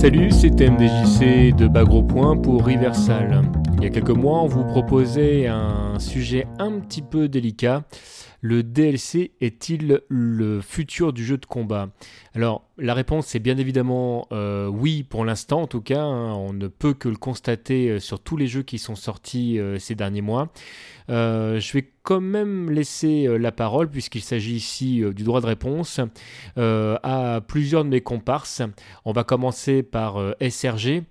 Salut, c'est MDJC de Bagro Point pour Riversal. Il y a quelques mois, on vous proposait un sujet un petit peu délicat. Le DLC est-il le futur du jeu de combat? Alors, la réponse est bien évidemment euh, oui pour l'instant en tout cas. Hein. on ne peut que le constater euh, sur tous les jeux qui sont sortis euh, ces derniers mois. je vais quand même laisser la parole, puisqu'il s'agit ici du droit de réponse, à plusieurs de mes comparses. On va commencer par SRG,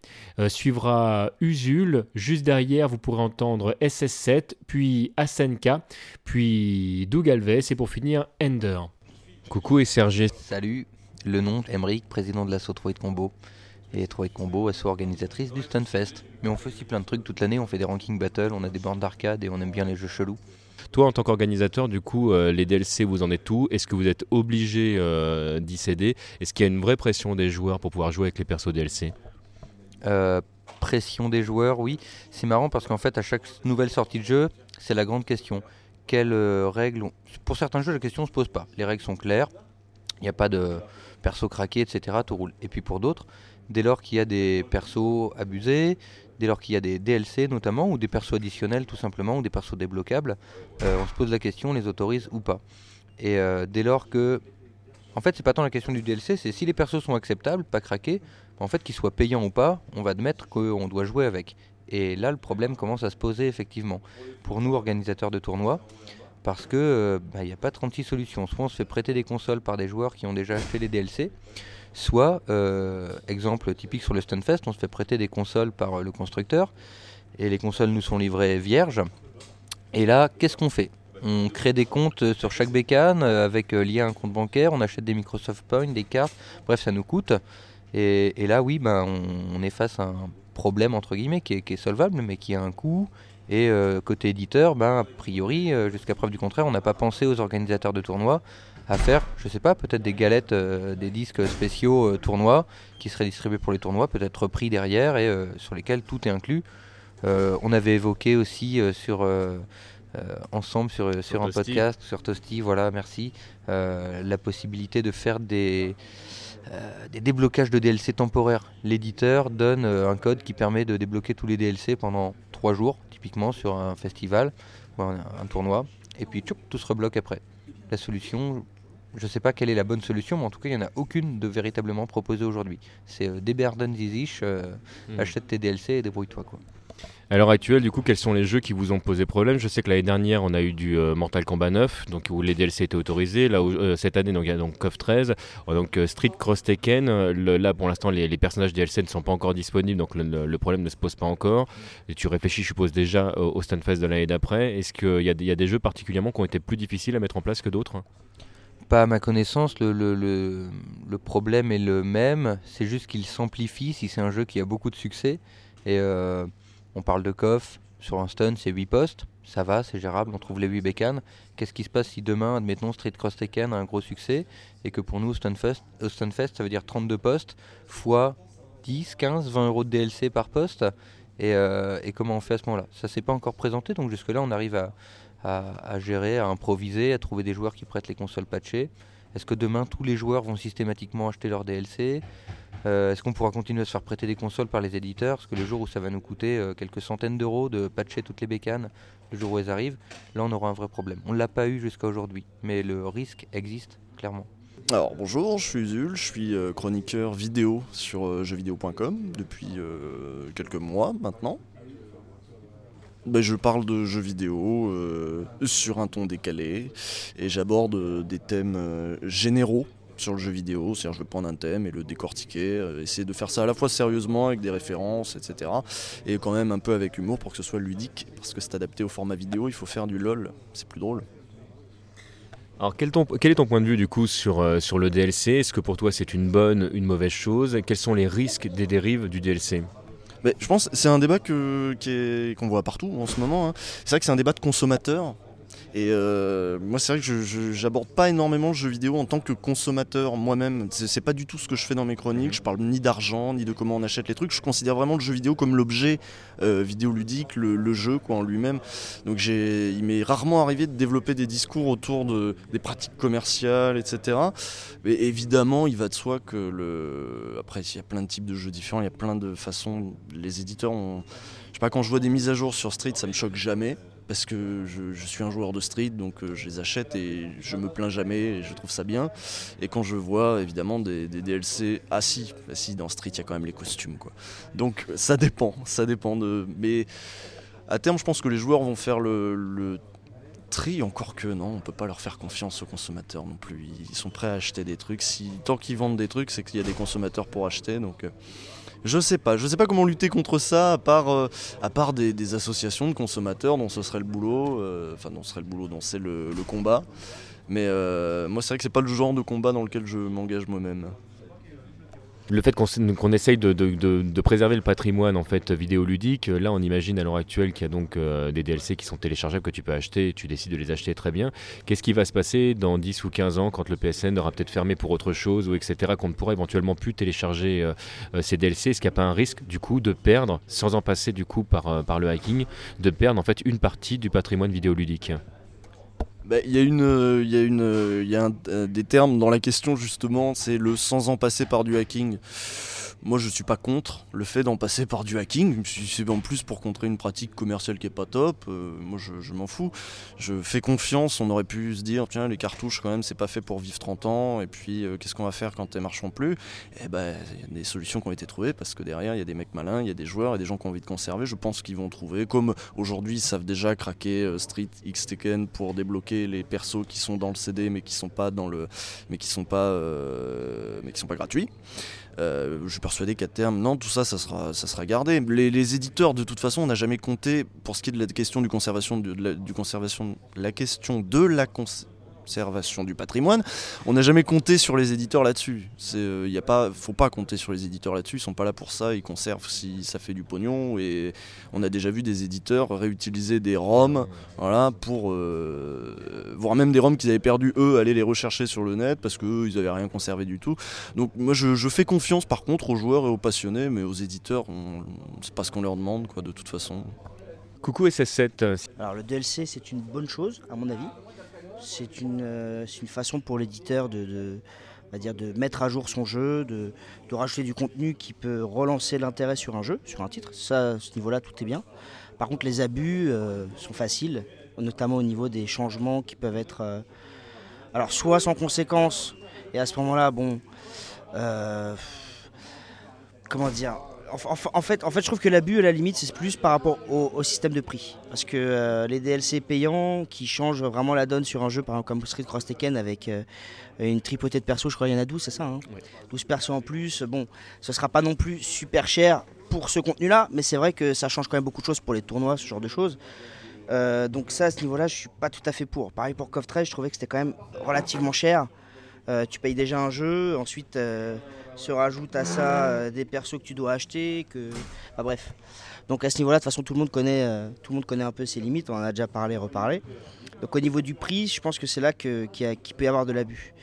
suivra Usul, juste derrière vous pourrez entendre SS7, puis Asenka, puis Doug Alves, et pour finir Ender. Coucou SRG. Salut le nom, Emmerich, président de l'assaut Troy de Combo. Et Troy de Combo, asso organisatrice du Stunfest. Mais on fait aussi plein de trucs toute l'année, on fait des ranking battles, on a des bornes d'arcade et on aime bien les jeux chelous. Toi, en tant qu'organisateur, du coup, euh, les DLC, vous en êtes tout Est-ce que vous êtes obligé euh, d'y céder? Est-ce qu'il y a une vraie pression des joueurs pour pouvoir jouer avec les persos DLC euh, Pression des joueurs, oui. C'est marrant parce qu'en fait, à chaque nouvelle sortie de jeu, c'est la grande question. Quelles règles Pour certains jeux, la question ne se pose pas. Les règles sont claires. Il n'y a pas de perso craqué, etc. Tout roule. Et puis pour d'autres, dès lors qu'il y a des persos abusés, dès lors qu'il y a des DLC notamment, ou des persos additionnels tout simplement, ou des persos débloquables, euh, on se pose la question, on les autorise ou pas. Et euh, dès lors que... En fait, c'est pas tant la question du DLC, c'est si les persos sont acceptables, pas craqués, en fait, qu'ils soient payants ou pas, on va admettre qu'on doit jouer avec. Et là, le problème commence à se poser effectivement. Pour nous, organisateurs de tournois, parce que euh, bah, il n'y a pas 36 solutions. Soit on se fait prêter des consoles par des joueurs qui ont déjà acheté les DLC, soit, euh, exemple typique sur le Stunfest, on se fait prêter des consoles par euh, le constructeur, et les consoles nous sont livrées vierges. Et là, qu'est-ce qu'on fait? On crée des comptes sur chaque bécane avec lié à un compte bancaire, on achète des Microsoft Points, des cartes, bref, ça nous coûte. Et, là, oui, ben, on, est face à un problème, entre guillemets, qui est, qui est solvable, mais qui a un coût et euh, côté éditeur, ben, a priori, euh, jusqu'à preuve du contraire, on n'a pas pensé aux organisateurs de tournois à faire, je sais pas, peut-être des galettes, euh, des disques spéciaux tournois qui seraient distribués pour les tournois, peut-être repris derrière et sur lesquels tout est inclus. on avait évoqué aussi sur ensemble sur, sur, un podcast, sur Toasty, voilà, merci, la possibilité de faire des, des déblocages de DLC temporaires. L'éditeur donne un code qui permet de débloquer tous les DLC pendant 3 jours typiquement sur un festival ou un, tournoi, et puis tout se rebloque après. La solution, je ne sais pas quelle est la bonne solution, mais en tout cas, il n'y en a aucune de véritablement proposée aujourd'hui. C'est euh, des euh, hmm. achète tes DLC et débrouille-toi. quoi. À l'heure actuelle, du coup, quels sont les jeux qui vous ont posé problème? Je sais que l'année dernière, on a eu du euh, Mortal Kombat 9, donc où les DLC étaient autorisés. Là, euh, cette année, donc, il y a donc KOF 13, euh, donc Street Cross Tekken. là, pour l'instant, les, personnages DLC ne sont pas encore disponibles, donc le, problème ne se pose pas encore. Et tu réfléchis, je suppose, déjà au, Stunfest de l'année d'après. Est-ce qu'il y, y, a des jeux particulièrement qui ont été plus difficiles à mettre en place que d'autres? Pas à ma connaissance, le, problème est le même, c'est juste qu'il s'amplifie si c'est un jeu qui a beaucoup de succès. Et on parle de coff, sur un stun c'est 8 postes, ça va, c'est gérable, on trouve les 8 bécanes. Qu'est-ce qui se passe si demain, admettons, Street Cross Tekken a un gros succès et que pour nous, Stunfest, euh, Stunfest ça veut dire 32 postes fois 10, 15, 20 euros de DLC par poste euh, et, comment on fait à ce moment-là? Ça s'est pas encore présenté, donc jusque-là, on arrive à, à, gérer, à improviser, à trouver des joueurs qui prêtent les consoles patchées. Est-ce que demain, tous les joueurs vont systématiquement acheter leur DLC euh, est-ce qu'on pourra continuer à se faire prêter des consoles par les éditeurs? Parce que le jour où ça va nous coûter euh, quelques centaines d'euros de patcher toutes les bécanes, le jour où elles arrivent, là on aura un vrai problème. On ne l'a pas eu jusqu'à aujourd'hui, mais le risque existe clairement. Alors bonjour, je suis Zul, je suis euh, chroniqueur vidéo sur jeuxvideo.com depuis quelques mois maintenant. Ben, je parle de jeux vidéo sur un ton décalé et j'aborde des thèmes généraux sur le jeu vidéo, c'est-à-dire je vais prendre un thème et le décortiquer, euh, essayer de faire ça à la fois sérieusement avec des références, etc. Et quand même un peu avec humour pour que ce soit ludique, parce que c'est adapté au format vidéo, il faut faire du lol, c'est plus drôle. Alors quel, est ton point de vue du coup sur, euh, sur le DLC Est-ce que pour toi c'est une bonne, une mauvaise chose? Quels sont les risques des dérives du DLC mais je pense que c'est un débat qu'on voit partout en ce moment. Hein. C'est vrai que c'est un débat de consommateurs Et euh, moi, c'est vrai que je j'aborde pas énormément le jeu vidéo en tant que consommateur moi-même. C'est pas du tout ce que je fais dans mes chroniques. Je parle ni d'argent, ni de comment on achète les trucs. Je considère vraiment le jeu vidéo comme l'objet euh, vidéoludique, le, le, jeu quoi, en lui-même. Donc il m'est rarement arrivé de développer des discours autour de, des pratiques commerciales, etc. Mais évidemment, il va de soi que le. Après, il y a plein de types de jeux différents, il y a plein de façons. Les éditeurs ont. Je sais pas, quand je vois des mises à jour sur Street, ça me choque jamais parce que je, suis un joueur de street, donc euh, je les achète et je me plains jamais et je trouve ça bien. Et quand je vois évidemment des, DLC, ah si, si, dans street il y a quand même les costumes quoi. Donc ça dépend, ça dépend de. Mais à terme, je pense que les joueurs vont faire le, tri, encore que non, on peut pas leur faire confiance aux consommateurs non plus. Ils sont prêts à acheter des trucs. Si, tant qu'ils vendent des trucs, c'est qu'il y a des consommateurs pour acheter. Donc euh, je sais pas, je sais pas comment lutter contre ça à part, euh, des, associations de consommateurs dont ce serait le boulot, euh, enfin dont ce serait le boulot, dont c'est le, combat. Mais euh, moi c'est vrai que c'est pas le genre de combat dans lequel je m'engage moi-même le fait qu'on essaye de, préserver le patrimoine en fait vidéoludique, là on imagine à l'heure actuelle qu'il y a donc euh, des DLC qui sont téléchargeables que tu peux acheter, tu décides de les acheter très bien. Qu'est-ce qui va se passer dans 10 ou 15 ans quand le PSN aura peut-être fermé pour autre chose ou etc. qu'on ne pourra éventuellement plus télécharger euh, euh, ces DLC Est-ce qu'il n'y a pas un risque du coup de perdre, sans en passer du coup par, par le hacking, de perdre en fait une partie du patrimoine vidéoludique? Bah, il y a, une, y a, une, y a des termes dans la question justement, c'est le sans en passer par du hacking. Moi, je suis pas contre le fait d'en passer par du hacking. C'est en plus pour contrer une pratique commerciale qui est pas top, euh, moi je, m'en fous. Je fais confiance. On aurait pu se dire, tiens, les cartouches, quand même, c'est pas fait pour vivre 30 ans. Et puis, euh, qu'est-ce qu'on va faire quand elles marcheront plus? Eh ben, il y a des solutions qui ont été trouvées parce que derrière, il y a des mecs malins, il y a des joueurs et des gens qui ont envie de conserver. Je pense qu'ils vont trouver. Comme aujourd'hui, ils savent déjà craquer euh, Street X Tekken pour débloquer les persos qui sont dans le CD mais qui sont pas dans le, mais qui sont pas, mais qui sont pas gratuits. Euh, je suis persuadé qu'à terme, non, tout ça, ça sera, ça sera gardé. Les, éditeurs, de toute façon, on n'a jamais compté, pour ce qui est de la question du conservation, de, la, du conservation, la question de la conservation conservation du patrimoine. On n'a jamais compté sur les éditeurs là-dessus. Il euh, ne pas, faut pas compter sur les éditeurs là-dessus. Ils sont pas là pour ça. Ils conservent si ça fait du pognon. Et on a déjà vu des éditeurs réutiliser des ROM, voilà, pour euh, voire même des ROM qu'ils avaient perdu eux, aller les rechercher sur le net parce que ils avaient rien conservé du tout. Donc moi je, fais confiance par contre aux joueurs et aux passionnés, mais aux éditeurs, c'est pas ce qu'on leur demande quoi de toute façon. Coucou SS7. Alors le DLC c'est une bonne chose à mon avis c'est une, euh, une, façon pour l'éditeur de, de mettre à jour son jeu, de, rajouter du contenu qui peut relancer l'intérêt sur un jeu, sur un titre. Ça, à ce niveau-là, tout est bien. Par contre, les abus euh, sont faciles, notamment au niveau des changements qui peuvent être, euh, alors soit sans conséquence, et à ce moment-là, bon, comment dire, en, fait, en fait, je trouve que l'abus, à la limite, c'est plus par rapport au, système de prix. Parce que euh, les DLC payants qui changent vraiment la donne sur un jeu, par exemple comme Street Cross Tekken avec euh, une tripotée de persos, je crois qu'il y en a 12, c'est ça hein? 12 persos en plus. Bon, ce sera pas non plus super cher pour ce contenu-là, mais c'est vrai que ça change quand même beaucoup de choses pour les tournois, ce genre de choses. Euh, donc ça, à ce niveau-là, je suis pas tout à fait pour. Pareil pour KOF 13, je trouvais que c'était quand même relativement cher. tu payes déjà un jeu, ensuite se rajoute à ça euh, des persos que tu dois acheter, que. bref. Donc à ce niveau-là, de toute façon, tout le monde connaît, euh, tout le monde connaît un peu ses limites. On en a déjà parlé, reparlé. Donc au niveau du prix, je pense que c'est là qu'il peut y avoir de l'abus.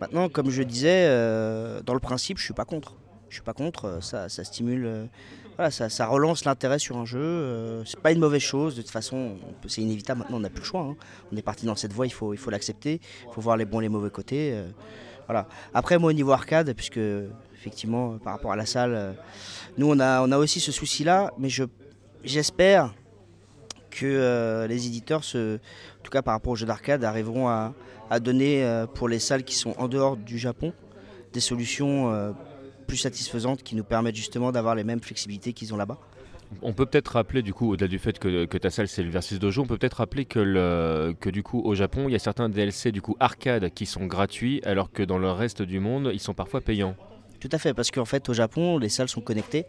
Maintenant, comme je disais, euh, dans le principe, je suis pas contre. Je suis pas contre. Ça, stimule. ça, relance l'intérêt sur un jeu. c'est pas une mauvaise chose. De toute façon, c'est inévitable. Maintenant, on n'a plus le choix. Hein. On est parti dans cette voie. Il faut l'accepter. Il faut voir les bons, et les mauvais côtés. Après, moi, au niveau arcade, puisque effectivement, par rapport à la salle, euh, nous, on a, on a aussi ce souci-là, mais j'espère que euh, les éditeurs, en tout cas par rapport aux jeux d'arcade, arriveront à, donner euh, pour les salles qui sont en dehors du Japon des solutions plus satisfaisantes qui nous permettent justement d'avoir les mêmes flexibilités qu'ils ont là-bas. On peut peut-être rappeler, du coup, au-delà du fait que, ta salle c'est le Versus Dojo, on peut peut-être rappeler que, du coup au Japon, il y a certains DLC du coup arcade qui sont gratuits, alors que dans le reste du monde, ils sont parfois payants. Tout à fait, parce qu'en fait au Japon, les salles sont connectées,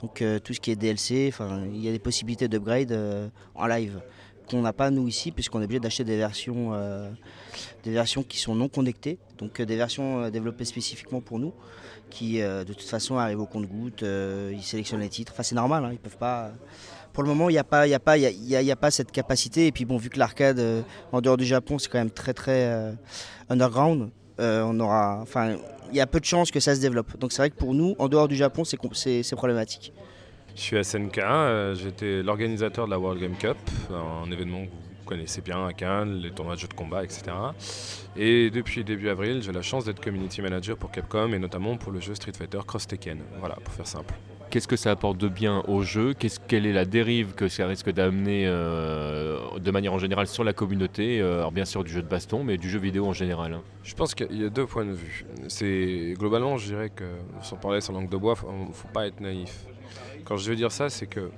donc euh, tout ce qui est DLC, il y a des possibilités d'upgrade euh, en live qu'on n'a pas nous ici, puisqu'on est obligé d'acheter des versions, euh, des versions qui sont non connectées, donc des versions développées spécifiquement pour nous qui euh, de toute façon arrivent au compte-goutte, euh, ils sélectionnent les titres. Enfin, c'est normal, hein, ils peuvent pas. pour le moment, il n'y a, pas, y a, pas, y a, y a pas cette capacité. Et puis, bon, vu que l'arcade en dehors du Japon, c'est quand même très, très underground, on aura. Enfin, il y a peu de chances que ça se développe. Donc, c'est vrai que pour nous, en dehors du Japon, c'est problématique. Je suis SNK, j'étais l'organisateur de la World Game Cup, un événement connaissez bien à Cannes, les tournois de jeux de combat, etc. Et depuis début avril, j'ai la chance d'être community manager pour Capcom et notamment pour le jeu Street Fighter Cross Tekken. Voilà, pour faire simple. Qu'est-ce que ça apporte de bien au jeu? Qu'est-ce, Quelle est la dérive que ça risque d'amener euh, de manière en général sur la communauté euh, Alors bien sûr du jeu de baston, mais du jeu vidéo en général. Hein? Je pense qu'il y a deux points de vue. C'est globalement, je dirais que sans parler sans langue de bois, il ne faut pas être naïf. Quand je veux dire ça, c'est que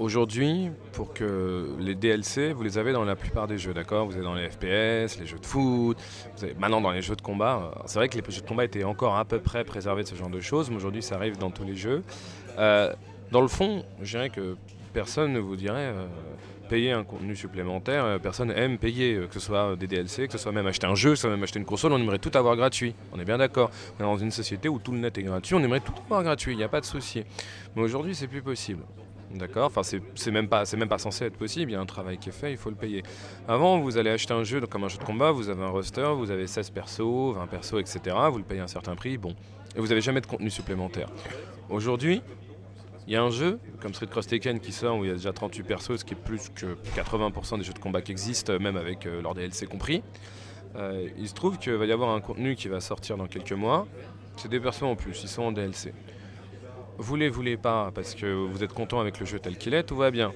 Aujourd'hui, pour que les DLC, vous les avez dans la plupart des jeux, d'accord? Vous êtes dans les FPS, les jeux de foot, vous avez maintenant dans les jeux de combat. C'est vrai que les jeux de combat étaient encore à peu près préservés de ce genre de choses, mais aujourd'hui ça arrive dans tous les jeux. Euh, dans le fond, je dirais que personne ne vous dirait euh, payer un contenu supplémentaire, euh, personne aime payer, que ce soit des DLC, que ce soit même acheter un jeu, que ce soit même acheter une console, on aimerait tout avoir gratuit. On est bien d'accord. On est dans une société où tout le net est gratuit, on aimerait tout avoir gratuit, il n'y a pas de souci. Mais aujourd'hui, c'est plus possible. D'accord Enfin, c'est même, pas, même pas censé être possible. Il y a un travail qui est fait, il faut le payer. Avant, vous allez acheter un jeu comme un jeu de combat, vous avez un roster, vous avez 16 persos, 20 persos, etc. Vous le payez un certain prix, bon. Et vous n'avez jamais de contenu supplémentaire. Aujourd'hui, il y a un jeu comme Street Cross Taken qui sort où il y a déjà 38 persos, ce qui est plus que 80% des jeux de combat qui existent, même avec euh, leur DLC compris. Euh, il se trouve qu'il va y avoir un contenu qui va sortir dans quelques mois. C'est des persos en plus, ils sont en DLC vous les voulez pas parce que vous êtes content avec le jeu tel qu'il est, tout va bien.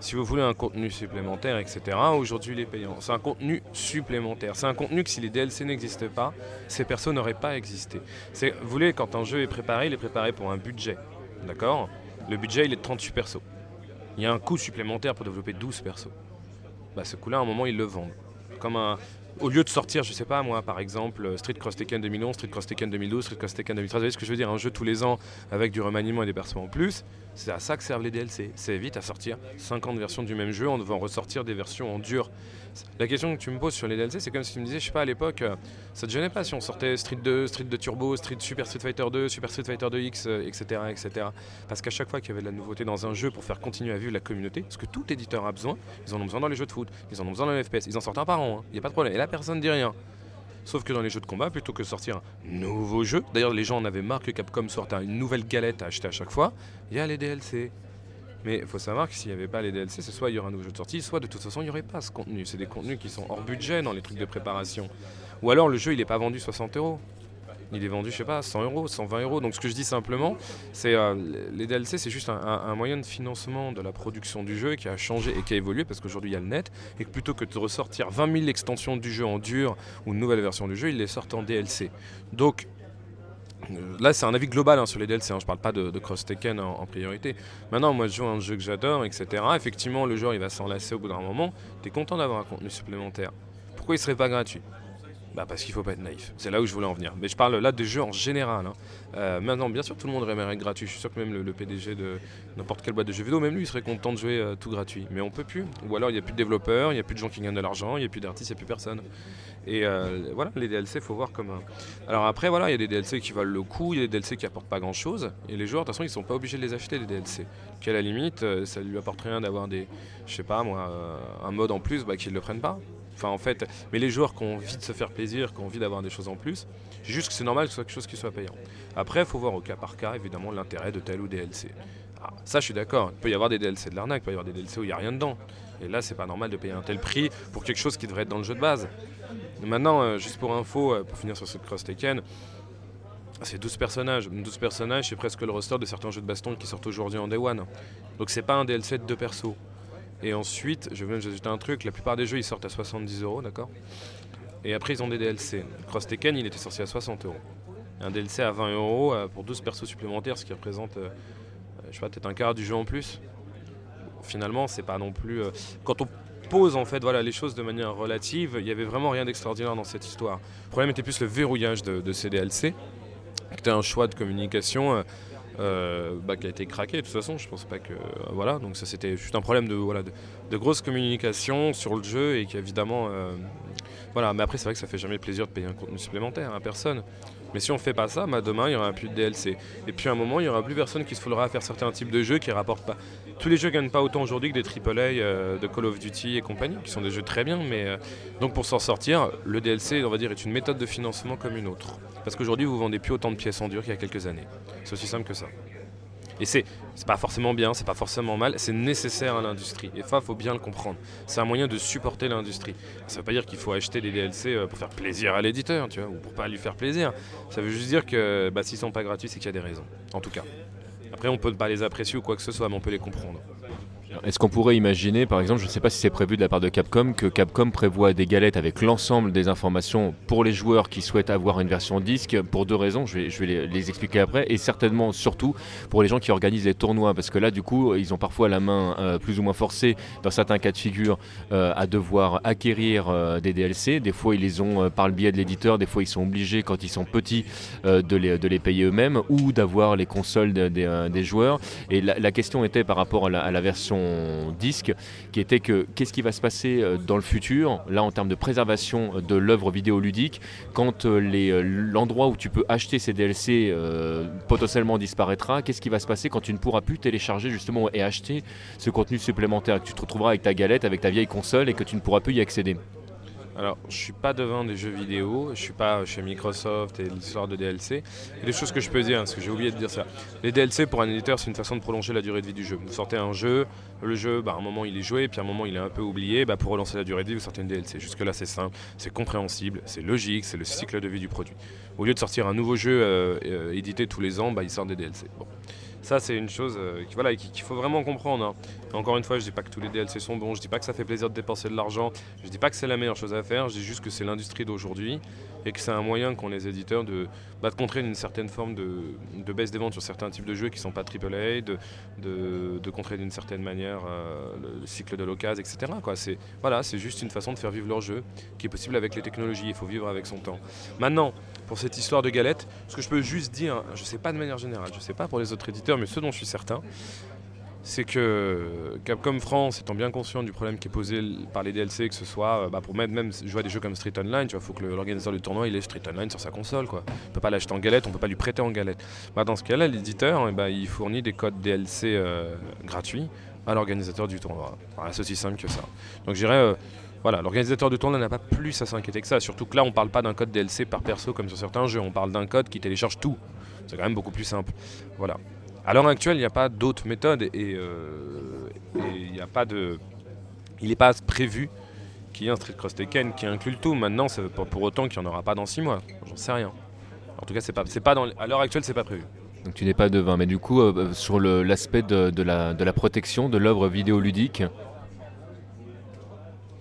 Si vous voulez un contenu supplémentaire, etc., aujourd'hui il est payant. C'est un contenu supplémentaire. C'est un contenu que si les DLC n'existent pas, ces persos n'auraient pas existé. Vous voulez, quand un jeu est préparé, il est préparé pour un budget. D'accord? Le budget il est de 38 persos. Il y a un coût supplémentaire pour développer 12 persos. Bah, ce coût-là, à un moment, ils le vendent. Comme un, au lieu de sortir, je sais pas moi, par exemple, euh, Street Cross Tekken 2011, Street Cross Tekken 2012, Street Cross Tekken 2013, vous voyez ce que je veux dire Un jeu tous les ans avec du remaniement et des persos en plus, c'est à ça que servent les DLC. Ça évite à sortir 50 versions du même jeu en devant ressortir des versions en dur. La question que tu me poses sur les DLC, c'est comme si tu me disais, je sais pas, à l'époque, euh, ça te gênait pas si on sortait Street 2, Street 2 Turbo, Street Super Street Fighter 2, Super Street Fighter 2X, etc., etc. Parce qu'à chaque fois qu'il y avait de la nouveauté dans un jeu pour faire continuer à vivre la communauté, parce que tout éditeur a besoin, ils en ont besoin dans les jeux de foot, ils en ont besoin dans les FPS, ils en sortent un par an, il hein. n'y a pas de problème. Personne dit rien. Sauf que dans les jeux de combat, plutôt que sortir un nouveau jeu, d'ailleurs les gens en avaient marre que Capcom sorte une nouvelle galette à acheter à chaque fois, il y a les DLC. Mais il faut savoir que s'il n'y avait pas les DLC, c'est soit il y aurait un nouveau jeu de sortie, soit de toute façon il n'y aurait pas ce contenu. C'est des contenus qui sont hors budget dans les trucs de préparation. Ou alors le jeu il n'est pas vendu 60 euros. Il est vendu, je sais pas, 100 euros, 120 euros. Donc ce que je dis simplement, c'est euh, les DLC, c'est juste un, moyen de financement de la production du jeu qui a changé et qui a évolué parce qu'aujourd'hui il y a le net et que plutôt que de ressortir 20 000 extensions du jeu en dur ou une nouvelle version du jeu, ils les sortent en DLC. Donc euh, là, c'est un avis global hein, sur les DLC. Hein. Je parle pas de, Cross Tekken en, priorité. Maintenant, moi, je joue à un jeu que j'adore, etc. Effectivement, le joueur il va s'enlacer au bout d'un moment. Tu es content d'avoir un contenu supplémentaire. Pourquoi il serait pas gratuit? Bah parce qu'il faut pas être naïf. C'est là où je voulais en venir. Mais je parle là des jeux en général. Hein. Euh, maintenant, bien sûr, tout le monde aimerait être gratuit. Je suis sûr que même le, PDG de n'importe quelle boîte de jeux vidéo, même lui, il serait content de jouer euh, tout gratuit. Mais on peut plus. Ou alors, il n'y a plus de développeurs, il n'y a plus de gens qui gagnent de l'argent, il n'y a plus d'artistes, il n'y a plus personne. Et euh, voilà, les DLC, faut voir comme. Alors après, voilà, il y a des DLC qui valent le coup, il y a des DLC qui apportent pas grand chose. Et les joueurs, de toute façon, ils sont pas obligés de les acheter, les DLC. Qu'à la limite, ça lui apporte rien d'avoir des. Je sais pas moi, un mode en plus, bah, qu'ils le prennent pas. Enfin, en fait, mais les joueurs qui ont envie de se faire plaisir, qui ont envie d'avoir des choses en plus, juste que c'est normal que ce soit quelque chose qui soit payant. Après, il faut voir au cas par cas, évidemment, l'intérêt de tel ou DLC. Ah, ça, je suis d'accord. Il peut y avoir des DLC de l'arnaque, il peut y avoir des DLC où il n'y a rien dedans. Et là, c'est pas normal de payer un tel prix pour quelque chose qui devrait être dans le jeu de base. Maintenant, euh, juste pour info, euh, pour finir sur ce Cross Taken, c'est 12 personnages. 12 personnages, c'est presque le roster de certains jeux de baston qui sortent aujourd'hui en Day One. Donc c'est pas un DLC de deux persos. Et ensuite, je vais même ajouter un truc, la plupart des jeux ils sortent à 70 euros, d'accord? Et après ils ont des DLC. Cross Tekken il était sorti à 60 euros. Un DLC à 20 euros euh, pour 12 persos supplémentaires, ce qui représente, euh, je sais pas, peut-être un quart du jeu en plus. Finalement, c'est pas non plus. Euh, quand on pose en fait voilà les choses de manière relative, il y avait vraiment rien d'extraordinaire dans cette histoire. Le problème était plus le verrouillage de, ces DLC, qui était un choix de communication euh, bah, qui a été craqué de toute façon. Je pense pas que. Euh, voilà, donc ça c'était juste un problème de, voilà, de, grosse communication sur le jeu et qui évidemment. Euh, Voilà, mais après, c'est vrai que ça fait jamais plaisir de payer un contenu supplémentaire à personne. Mais si on fait pas ça, bah, demain il y aura plus de DLC. Et puis à un moment, il y aura plus personne qui se foulera à faire certains types de jeux qui rapportent pas. Tous les jeux gagnent pas autant aujourd'hui que des AAA euh, de Call of Duty et compagnie, qui sont des jeux très bien. Mais euh, donc pour s'en sortir, le DLC, on va dire, est une méthode de financement comme une autre. Parce qu'aujourd'hui, vous vendez plus autant de pièces en dur qu'il y a quelques années. C'est aussi simple que ça. Et c'est pas forcément bien, c'est pas forcément mal, c'est nécessaire à l'industrie. Et ça, faut bien le comprendre. C'est un moyen de supporter l'industrie. Ça veut pas dire qu'il faut acheter des DLC euh, pour faire plaisir à l'éditeur, tu vois, ou pour pas lui faire plaisir. Ça veut juste dire que bah, s'ils sont pas gratuits, c'est qu'il y a des raisons. En tout cas. Après, on peut pas les apprécier ou quoi que ce soit, mais on peut les comprendre. Est-ce qu'on pourrait imaginer, par exemple, je ne sais pas si c'est prévu de la part de Capcom, que Capcom prévoit des galettes avec l'ensemble des informations pour les joueurs qui souhaitent avoir une version disque pour deux raisons, je vais, les, expliquer après, et certainement surtout pour les gens qui organisent les tournois, parce que là, du coup, ils ont parfois la main euh, plus ou moins forcée dans certains cas de figure euh, à devoir acquérir euh, des DLC. Des fois, ils les ont par le biais de l'éditeur, des fois, ils sont obligés, quand ils sont petits, de les payer eux-mêmes ou d'avoir les consoles des joueurs. Et la, question était par rapport à la version disque, qui était que qu'est-ce qui va se passer euh, dans le futur, là en termes de préservation de l'œuvre vidéoludique, quand euh, euh, l'endroit où tu peux acheter ces DLC potentiellement disparaîtra, qu'est-ce qui va se passer quand tu ne pourras plus télécharger justement et acheter ce contenu supplémentaire, que tu te retrouveras avec ta galette, avec ta vieille console et que tu ne pourras plus y accéder alors, je suis pas devant des jeux vidéo, je suis pas chez Microsoft et l'histoire de DLC. Il des choses que je peux dire, parce que j'ai oublié de dire ça. Les DLC pour un éditeur, c'est une façon de prolonger la durée de vie du jeu. Vous sortez un jeu, le jeu, bah, à un moment il est joué, puis à un moment il est un peu oublié. Bah, pour relancer la durée de vie, vous sortez une DLC. Jusque-là, c'est simple, c'est compréhensible, c'est logique, c'est le cycle de vie du produit. Au lieu de sortir un nouveau jeu euh, euh, édité tous les ans, bah, il sort des DLC. Ça, c'est une chose euh, qu'il voilà, faut vraiment comprendre. Hein. Encore une fois, je dis pas que tous les DLC sont bons, je dis pas que ça fait plaisir de dépenser de l'argent, je dis pas que c'est la meilleure chose à faire, je dis juste que c'est l'industrie d'aujourd'hui et que c'est un moyen qu'ont les éditeurs de, bah, contrer une certaine forme de, baisse des ventes sur certains types de jeux qui sont pas AAA, de, de, contrer d'une certaine manière euh, le, cycle de l'occasion, etc. C'est voilà, juste une façon de faire vivre leur jeu qui est possible avec les technologies, il faut vivre avec son temps. Maintenant, pour cette histoire de galette. Ce que je peux juste dire, je ne sais pas de manière générale, je ne sais pas pour les autres éditeurs, mais ce dont je suis certain, c'est que Capcom France, étant bien conscient du problème qui est posé par les DLC, que ce soit euh, bah, pour même, même jouer à des jeux comme Street Online, il faut que l'organisateur du tournoi il ait Street Online sur sa console. Quoi. On peut pas l'acheter en galette, on peut pas lui prêter en galette. Bah, dans ce cas-là, l'éditeur, eh bah, il fournit des codes DLC euh, gratuits à l'organisateur du tournoi. c'est aussi simple que ça. Donc je dirais, euh, voilà, l'organisateur de tournoi n'a pas plus à s'inquiéter que ça. Surtout que là, on parle pas d'un code DLC par perso comme sur certains jeux. On parle d'un code qui télécharge tout. C'est quand même beaucoup plus simple. Voilà. À l'heure actuelle, il n'y a pas d'autres méthodes et euh, il n'y a pas de. Il n'est pas prévu qu'il y ait un Street Cross Tekken qui inclut le tout. Maintenant, ça veut pas pour autant qu'il n'y en aura pas dans 6 mois. J'en sais rien. En tout cas, c'est pas, pas dans, à l'heure actuelle, c'est pas prévu. Donc tu n'es pas devin, mais du coup, euh, sur l'aspect de, la, de la protection de l'œuvre vidéoludique,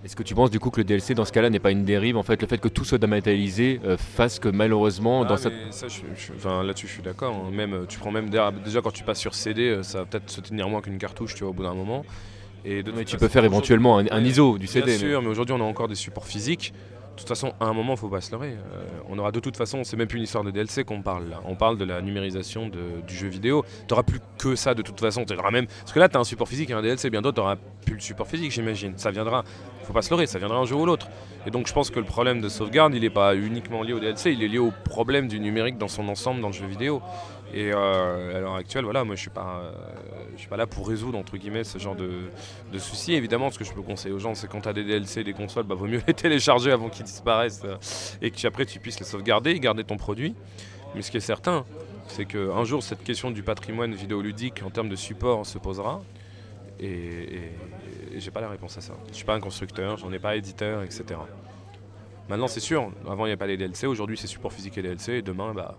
est-ce que tu penses du coup que le DLC dans ce cas-là n'est pas une dérive En fait, le fait que tout soit dématérialisé euh, fasse que malheureusement dans cette. là-dessus, je suis d'accord. Hein. Même, euh, tu prends même déjà quand tu passes sur CD, euh, ça va peut-être se tenir moins qu'une cartouche, tu vois, au bout d'un moment. Et de tu peux faire éventuellement un, ISO du CD. Bien sûr, mais aujourd'hui on a encore des supports physiques. De toute façon, à un moment, il faut pas se leurrer. on aura de toute façon, c'est même plus une histoire de DLC qu'on parle là. On parle de la numérisation du jeu vidéo. Tu n'auras plus que ça de toute façon. même... Parce que là, tu as un support physique et un DLC. Bientôt, tu n'auras plus le support physique, j'imagine. Ça viendra faut pas se leurrer, ça viendra un jour ou l'autre. Et donc je pense que le problème de sauvegarde, il n'est pas uniquement lié au DLC, il est lié au problème du numérique dans son ensemble dans le jeu vidéo. Et euh, à l'heure actuelle, voilà, moi je suis euh, suis pas là pour résoudre entre guillemets ce genre de, soucis. Évidemment, ce que je peux conseiller aux gens, c'est quand tu as des DLC, des consoles, bah vaut mieux les télécharger avant qu'ils disparaissent euh, et que après tu puisses les sauvegarder et garder ton produit. Mais ce qui est certain, c'est qu'un jour cette question du patrimoine vidéoludique en termes de support se posera. et, et j'ai pas la réponse à ça. Je suis pas un constructeur, j'en ai pas éditeur, etc. Maintenant, c'est sûr, avant il n'y avait pas les DLC, aujourd'hui c'est support physique et DLC, et demain, bah,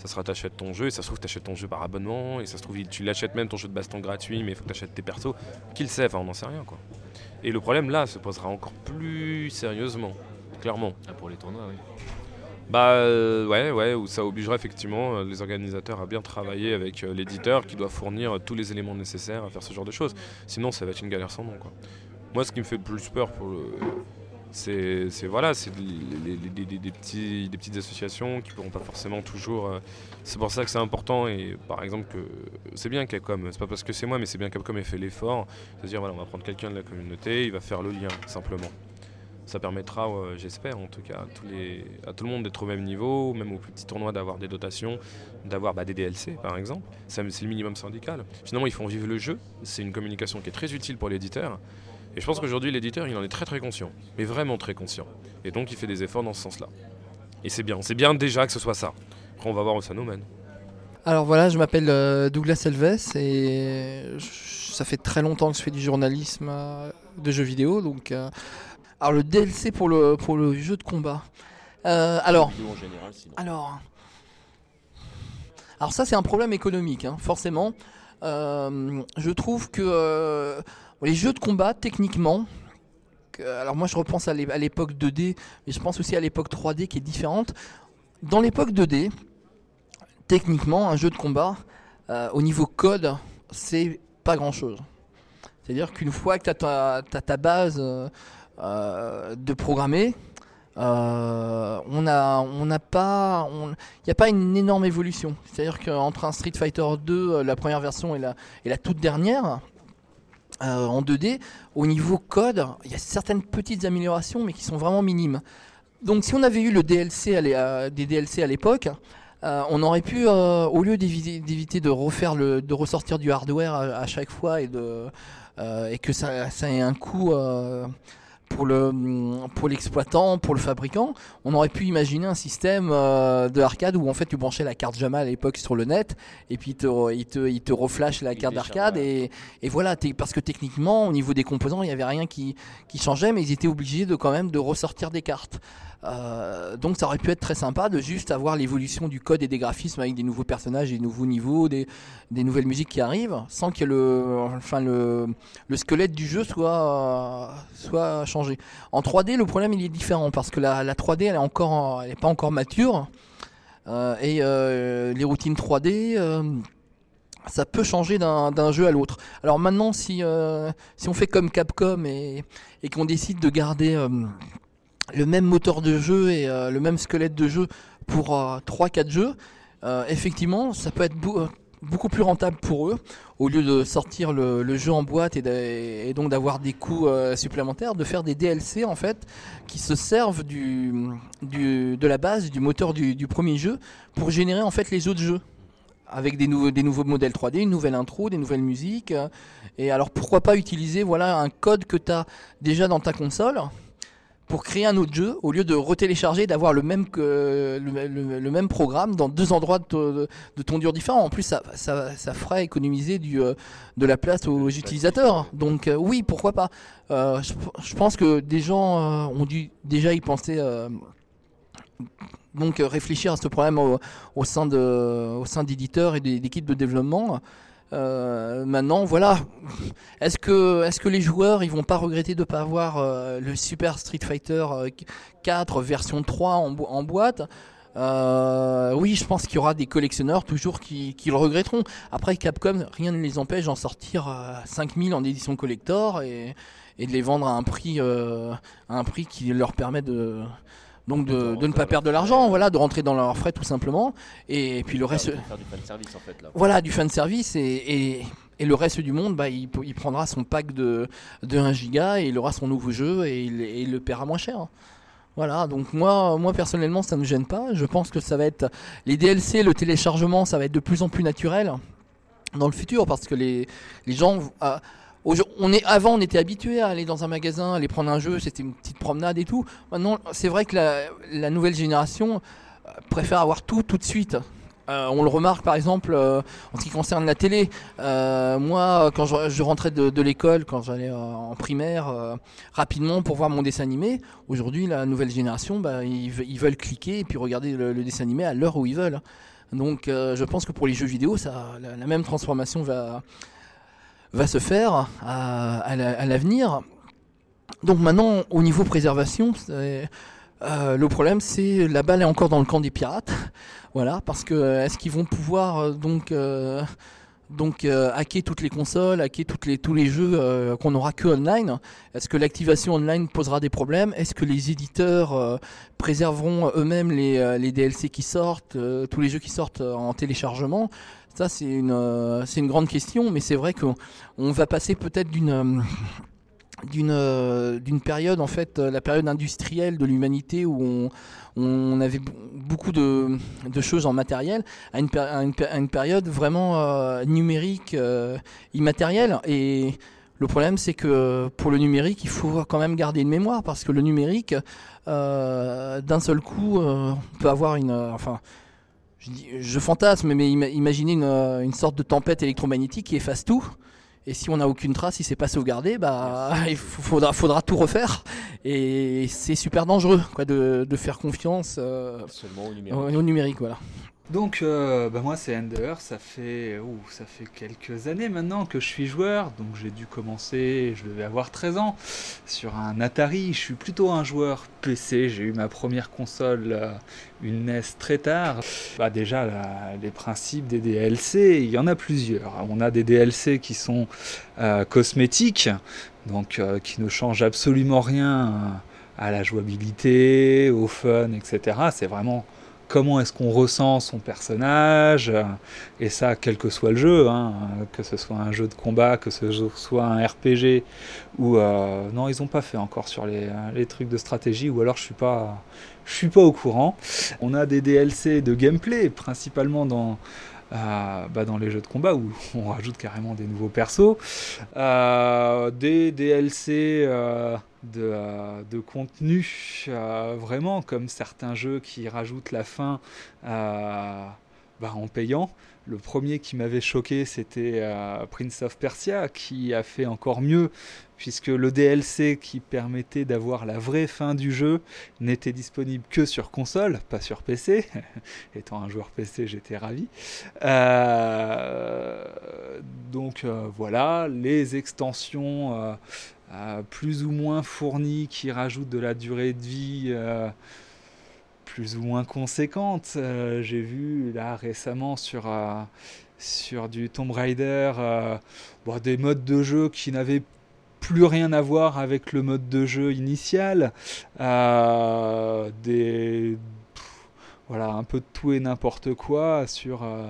ça sera t'achètes ton jeu, et ça se trouve t'achètes ton jeu par abonnement, et ça se trouve tu l'achètes même ton jeu de baston gratuit, mais il faut que t'achètes tes persos. Qui le sait, enfin on n'en sait rien quoi. Et le problème là se posera encore plus sérieusement, clairement. Ah, pour les tournois, oui. Bah euh, ouais, ouais, où ça obligera effectivement euh, les organisateurs à bien travailler avec euh, l'éditeur qui doit fournir tous les éléments nécessaires à faire ce genre de choses. Sinon, ça va être une galère sans nom. Quoi. Moi, ce qui me fait le plus peur pour c'est voilà, c'est des, petites associations qui pourront pas forcément toujours. c'est pour ça que c'est important et par exemple c'est bien Capcom. C'est pas parce que c'est moi, mais c'est bien Capcom ait fait l'effort. C'est-à-dire voilà, on va prendre quelqu'un de la communauté, il va faire le lien simplement Ça permettra, euh, j'espère en tout cas, à, tout le monde d'être au même niveau, même aux plus petits tournois d'avoir des dotations, d'avoir bah, des DLC par exemple. C'est le minimum syndical. Finalement, ils font vivre le jeu. C'est une communication qui est très utile pour l'éditeur. Et je pense qu'aujourd'hui, l'éditeur, il en est très très conscient, mais vraiment très conscient. Et donc, il fait des efforts dans ce sens-là. Et c'est bien, c'est bien déjà que ce soit ça. Après, on va voir où ça nous mène. Alors voilà, je m'appelle euh, Douglas Elves et ça fait très longtemps que je fais du journalisme euh, de jeux vidéo. Donc, euh, alors le DLC pour le pour le jeu de combat. Euh, alors, alors, alors ça c'est un problème économique, hein, forcément. Euh, je trouve que euh, les jeux de combat, techniquement, que- alors moi je repense à l'é- à l'époque 2D, mais je pense aussi à l'époque 3D qui est différente. Dans l'époque 2D, techniquement, un jeu de combat, euh, au niveau code, c'est pas grand chose. C'est-à-dire qu'une fois que tu as, ta base euh, euh, de programmer, on n'a pas, il n'y a pas une énorme évolution. C'est-à-dire qu'entre un Street Fighter 2, euh, la première version et la toute dernière, euh, en 2D, au niveau code, il y a certaines petites améliorations, mais qui sont vraiment minimes. Donc si on avait eu le DLC à euh, des DLC à l'époque, euh, on aurait pu, au lieu d'éviter de refaire de ressortir du hardware à, chaque fois et que ça, ça ait un coût pour le pour l'exploitant, pour le fabricant, on aurait pu imaginer un système euh, de arcade où en fait tu branchais la carte JAMA à l'époque sur le net et puis il te, il te, il te reflash la Il carte d'arcade et, et voilà, parce que techniquement au niveau des composants il n'y avait rien qui, qui changeait mais ils étaient obligés de quand même de ressortir des cartes. Euh, donc ça aurait pu être très sympa de juste avoir l'évolution du code et des graphismes avec des nouveaux personnages, des nouveaux niveaux, des, nouvelles musiques qui arrivent, sans que le, enfin le, le squelette du jeu soit, soit changé. En 3D, le problème il est différent parce que la, la 3D elle est encore, elle est pas encore mature Euh, et euh, les routines 3D. euh, ça peut changer d'un jeu à l'autre. Alors maintenant, si, si on fait comme Capcom et, qu'on décide de garder le même moteur de jeu et euh, le même squelette de jeu pour 3-4 jeux, euh, effectivement, ça peut être beau- beaucoup plus rentable pour eux, au lieu de sortir le, jeu en boîte et, donc d'avoir des coûts euh, supplémentaires, de faire des DLC en fait qui se servent de la base, du moteur du, premier jeu, pour générer en fait les autres jeux. Avec des, nouveaux des nouveaux modèles 3D, une nouvelle intro, des nouvelles musiques. euh, et alors pourquoi pas utiliser voilà, un code que tu as déjà dans ta console pour créer un autre jeu au lieu de retélécharger d'avoir le même que le, le- le même programme dans deux endroits de, de ton dur différent en plus ça, ça, ça ferait économiser du, euh, de la place aux utilisateurs. donc euh, oui pourquoi pas. Euh, je, je pense que des gens euh, ont dû déjà y penser donc réfléchir à ce problème au, au sein de au sein d'éditeurs et d'équipes de développement Euh, maintenant voilà est-ce que, est que les joueurs ils vont pas regretter de pas avoir euh, le Super Street Fighter euh, 4 version 3 en, bo- en boîte? Euh, Oui, je pense qu'il y aura des collectionneurs toujours qui, le regretteront. Après, Capcom, rien ne les empêche d'en sortir euh, 5000 en édition collector et, de les vendre à un prix, euh, à un prix qui leur permet de, donc de, de ne pas perdre de l'argent, voilà, de rentrer dans leurs frais tout simplement. Et, puis le reste, Faire, du fan service en fait là. voilà, du fan service et, et, et le reste du monde, bah, il, il prendra son pack de, de 1 giga et il aura son nouveau jeu et il, et il le paiera moins cher. Voilà, donc moi, moi personnellement, ça ne me gêne pas. Je pense que ça va être les DLC, le téléchargement, ça va être de plus en plus naturel dans le futur parce que les, les gens. aujo- on est, avant, on était habitué à aller dans un magasin, aller prendre un jeu, c'était une petite promenade et tout. Maintenant, c'est vrai que la, nouvelle génération euh, préfère avoir tout tout de suite. Euh, on le remarque par exemple euh, en ce qui concerne la télé. Moi, quand je, rentrais de, l'école, quand j'allais en primaire, rapidement pour voir mon dessin animé, aujourd'hui, la nouvelle génération, bah, ils, ve- ils veulent cliquer et puis regarder le, dessin animé à l'heure où ils veulent. Donc, je pense que pour les jeux vidéo, ça, la même transformation va, va se faire à, à la- à l'avenir. Donc maintenant, au niveau préservation, euh, le problème c'est la balle est encore dans le camp des pirates. Voilà, parce que est-ce qu'ils vont pouvoir euh, donc euh, donc euh, hacker toutes les consoles, hacker toutes les, tous les jeux euh, qu'on n'aura que online. Est-ce que l'activation online posera des problèmes? Est-ce que les éditeurs euh, préserveront eux-mêmes les, euh, les DLC qui sortent, tous les jeux qui sortent en téléchargement? Ça c'est une, c'est une grande question, mais c'est vrai qu'on on va passer peut-être d'une... euh, d'une période en fait euh, la période industrielle de l'humanité où on, on avait beaucoup de, de choses en matériel à une, période vraiment euh, numérique immatérielle. Et le problème c'est que pour le numérique il faut quand même garder une mémoire parce que le numérique d'un seul coup peut avoir une enfin je, dis- je fantasme mais ima- imaginez une, une sorte de tempête électromagnétique qui efface tout et si on n'a aucune trace, si c'est pas sauvegardé, bah il faudra, faudra tout refaire. Et c'est super dangereux quoi, de, de faire confiance euh, Seulement au au, numérique. au numérique. Voilà. Donc, euh, bah moi, c'est Ender. Ça fait, ouh, ça fait quelques années maintenant que je suis joueur. Donc, j'ai dû commencer, je devais avoir 13 ans, sur un Atari. Je suis plutôt un joueur PC. J'ai eu ma première console, euh, une NES, très tard. Bah, déjà, les principes des DLC, il y en a plusieurs. On a des DLC qui sont euh, cosmétiques, donc qui ne changent absolument rien à la jouabilité, au fun, etc. C'est vraiment comment est-ce qu'on ressent son personnage, euh, et ça, quel que soit le jeu, hein, que ce soit un jeu de combat, que ce soit un RPG, ou euh, non, ils n'ont pas fait encore sur les, euh, les trucs de stratégie, ou alors je suis suis pas au courant. On a des DLC de gameplay, principalement dans euh, bah, dans les jeux de combat où on rajoute carrément des nouveaux persos, Euh, des DLC euh, de, de contenu, vraiment comme certains jeux qui rajoutent la fin bah, en payant. Le premier qui m'avait choqué, c'était Prince of Persia, qui a fait encore mieux, puisque le DLC qui permettait d'avoir la vraie fin du jeu n'était disponible que sur console, pas sur PC. Étant un joueur PC, j'étais ravi. Euh, donc euh, voilà, les extensions euh, plus ou moins fournies qui rajoutent de la durée de vie plus ou moins conséquente. J'ai vu là récemment sur, du Tomb Raider des modes de jeu qui n'avaient plus rien à voir avec le mode de jeu initial. Euh, voilà, un peu de tout et n'importe quoi sur euh,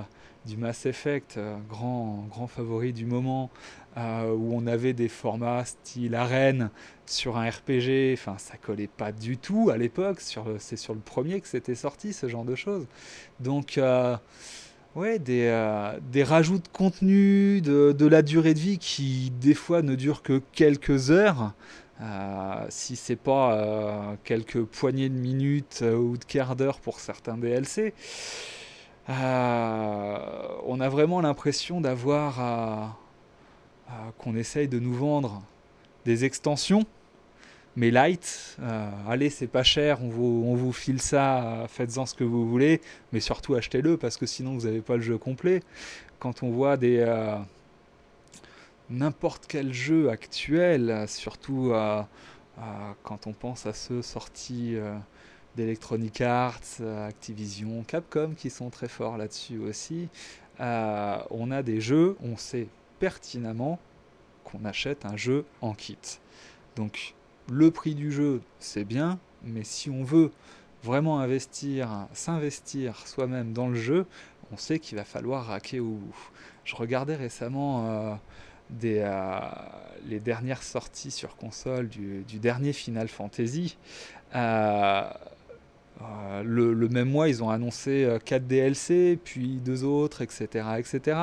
du Mass Effect, euh, grand, grand favori du moment, où on avait des formats style arène sur un RPG, enfin ça collait pas du tout à l'époque, c'est sur le premier que c'était sorti ce genre de choses. Donc ouais, des, euh, des rajouts de contenu, de, la durée de vie qui des fois ne dure que quelques heures. Euh, si c'est pas euh, quelques poignées de minutes euh, ou de quart d'heure pour certains DLC, on a vraiment l'impression d'avoir qu'on essaye de nous vendre des extensions, mais light. Euh, allez, c'est pas cher, on vous, file ça, faites-en ce que vous voulez, mais surtout achetez-le parce que sinon vous n'avez pas le jeu complet. Quand on voit des euh, n'importe quel jeu actuel, surtout euh, quand on pense à ceux sortis d'Electronic Arts, Activision, Capcom qui sont très forts là-dessus aussi, on a des jeux, on sait pertinemment qu'on achète un jeu en kit. Donc le prix du jeu, c'est bien, mais si on veut vraiment investir, s'investir soi-même dans le jeu, on sait qu'il va falloir raquer au bout. Je regardais récemment euh, euh, les dernières sorties sur console du, du dernier Final Fantasy. Euh, euh, le, même mois, ils ont annoncé euh, 4 DLC, puis deux autres, etc., etc.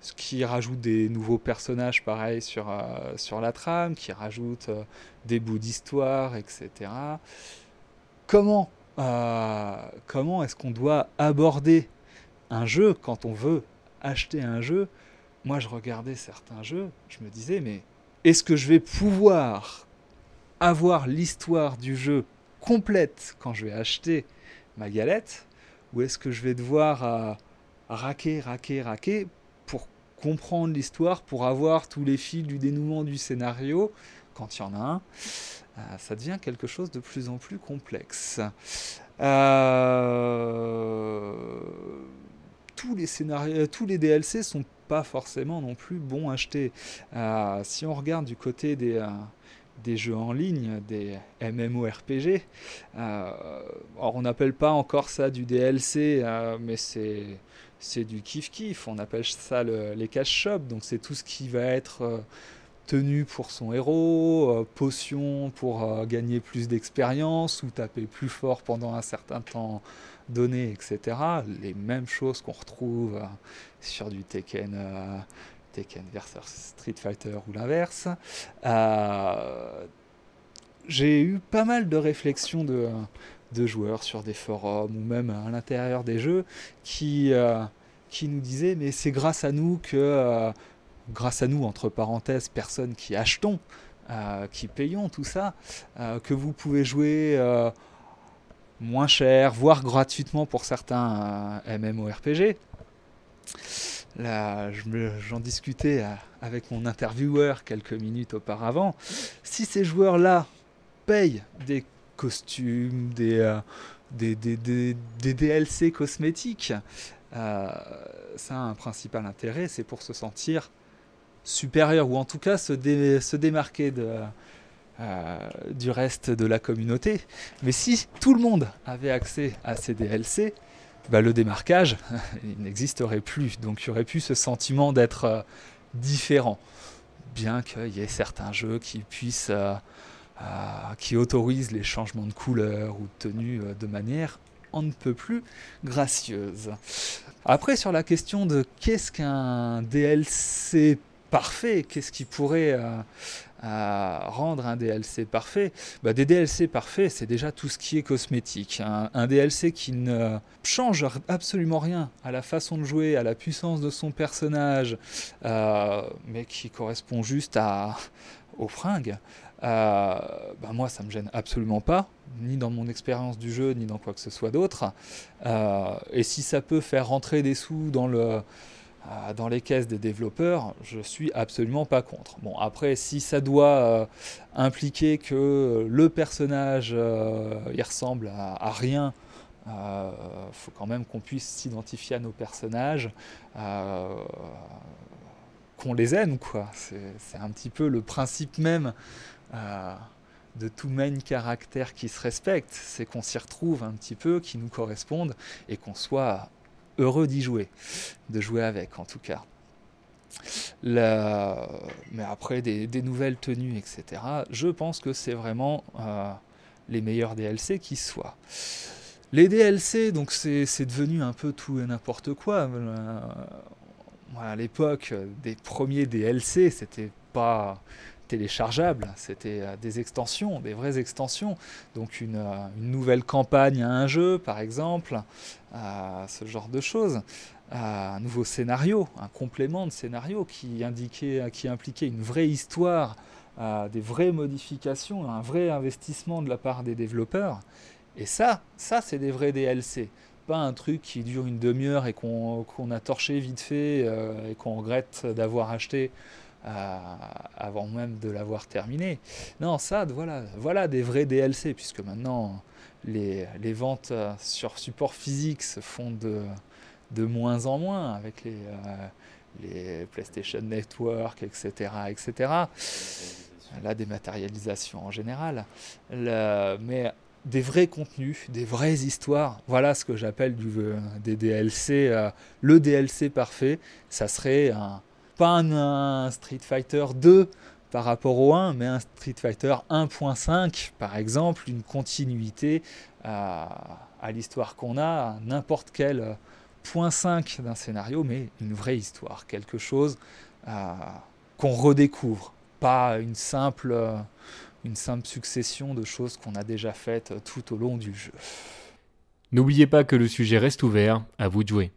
Ce qui rajoute des nouveaux personnages, pareil, sur, euh, sur la trame, qui rajoute euh, des bouts d'histoire, etc. Comment, euh, comment est-ce qu'on doit aborder un jeu quand on veut acheter un jeu? Moi, je regardais certains jeux, je me disais, mais est-ce que je vais pouvoir avoir l'histoire du jeu complète quand je vais acheter ma galette ou est-ce que je vais devoir euh, raquer, raquer, raquer pour comprendre l'histoire, pour avoir tous les fils du dénouement du scénario quand il y en a un Euh, Ça devient quelque chose de plus en plus complexe. Euh, Tous les scénarios, tous les DLC sont pas forcément non plus bons à acheter. Si on regarde du côté des, des jeux en ligne, des MMORPG. Euh, on n'appelle pas encore ça du DLC, euh, mais c'est c'est du kiff kiff. On appelle ça le- les cash shops. Donc c'est tout ce qui va être euh, tenue pour son héros, euh, potion pour gagner plus d'expérience ou taper plus fort pendant un certain temps donné, etc. Les mêmes choses qu'on retrouve sur du Tekken, Tekken versus Street Fighter ou l'inverse. Euh, J'ai eu pas mal de réflexions de, joueurs sur des forums ou même à l'intérieur des jeux qui, euh, qui nous disaient mais c'est grâce à nous que, euh, grâce à nous entre parenthèses, personnes qui achetons, qui payons tout ça, que vous pouvez jouer moins cher, voire gratuitement pour certains MMORPG. Là, j'en discutais euh, avec mon intervieweur quelques minutes auparavant. Si ces joueurs-là payent des costumes, des, euh, DLC cosmétiques, euh, ça a un principal intérêt, c'est pour se sentir supérieur, ou en tout cas se, dé- se démarquer du reste de la communauté. Mais si tout le monde avait accès à ces DLC, bah, le démarquage il n'existerait plus. Donc il y aurait plus ce sentiment d'être euh, différent. Bien qu'il y ait certains jeux qui puissent, euh, euh, qui autorisent les changements de couleur ou de tenue de manière on ne peut plus gracieuse. Après, sur la question de qu'est-ce qu'un DLC parfait, qu'est-ce qui pourrait euh, rendre un DLC parfait bah, Des DLC parfaits, c'est déjà tout ce qui est cosmétique. Un, un DLC qui ne change absolument rien à la façon de jouer, à la puissance de son personnage, euh, mais qui correspond juste à, aux fringues. Euh, bah, moi, ça me gêne absolument pas, ni dans mon expérience du jeu, ni dans quoi que ce soit d'autre. Euh, et si ça peut faire rentrer des sous dans le dans les caisses des développeurs, je suis absolument pas contre. Bon, après, si ça doit euh, impliquer que le personnage euh, il ressemble à, rien, il faut quand même qu'on puisse s'identifier à nos personnages, euh, qu'on les aime, quoi. C'est un petit peu le principe même euh, de tout main caractère qui se respecte, c'est qu'on s'y retrouve un petit peu, qui nous correspondent et qu'on soit heureux d'y jouer, de jouer avec en tout cas. Mais après, des, nouvelles tenues, etc., je pense que c'est vraiment euh, les meilleurs DLC qui soient. Les DLC, donc c'est devenu un peu tout et n'importe quoi. Euh, à l'époque des premiers DLC, c'était pas téléchargeable, c'était euh, des extensions, des vraies extensions. Donc une, euh, une nouvelle campagne à un jeu, par exemple, euh, ce genre de choses. Un nouveau scénario, un complément de scénario qui, indiquait, qui impliquait une vraie histoire, des vraies modifications, un vrai investissement de la part des développeurs. Et ça, ça c'est des vrais DLC. Pas un truc qui dure une demi-heure et qu'on a torché vite fait et qu'on regrette d'avoir acheté avant même de l'avoir terminé. Non, ça, voilà, voilà des vrais DLC, puisque maintenant les, les ventes euh, sur support physique se font de, de moins en moins avec les, euh, les PlayStation Network, etc., etc. La dématérialisation en général. Mais des vrais contenus, des vraies histoires, voilà ce que j'appelle des DLC. euh, le DLC parfait, ça serait un, pas un, Street Fighter 2 par rapport au 1, mais un Street Fighter 1.5 par exemple, une continuité à, l'histoire qu'on a, n'importe quel euh, point 5 d'un scénario, mais une vraie histoire, quelque chose euh, qu'on redécouvre, pas une simple, euh, une simple succession de choses qu'on a déjà faites tout au long du jeu. N'oubliez pas que le sujet reste ouvert, à vous de jouer.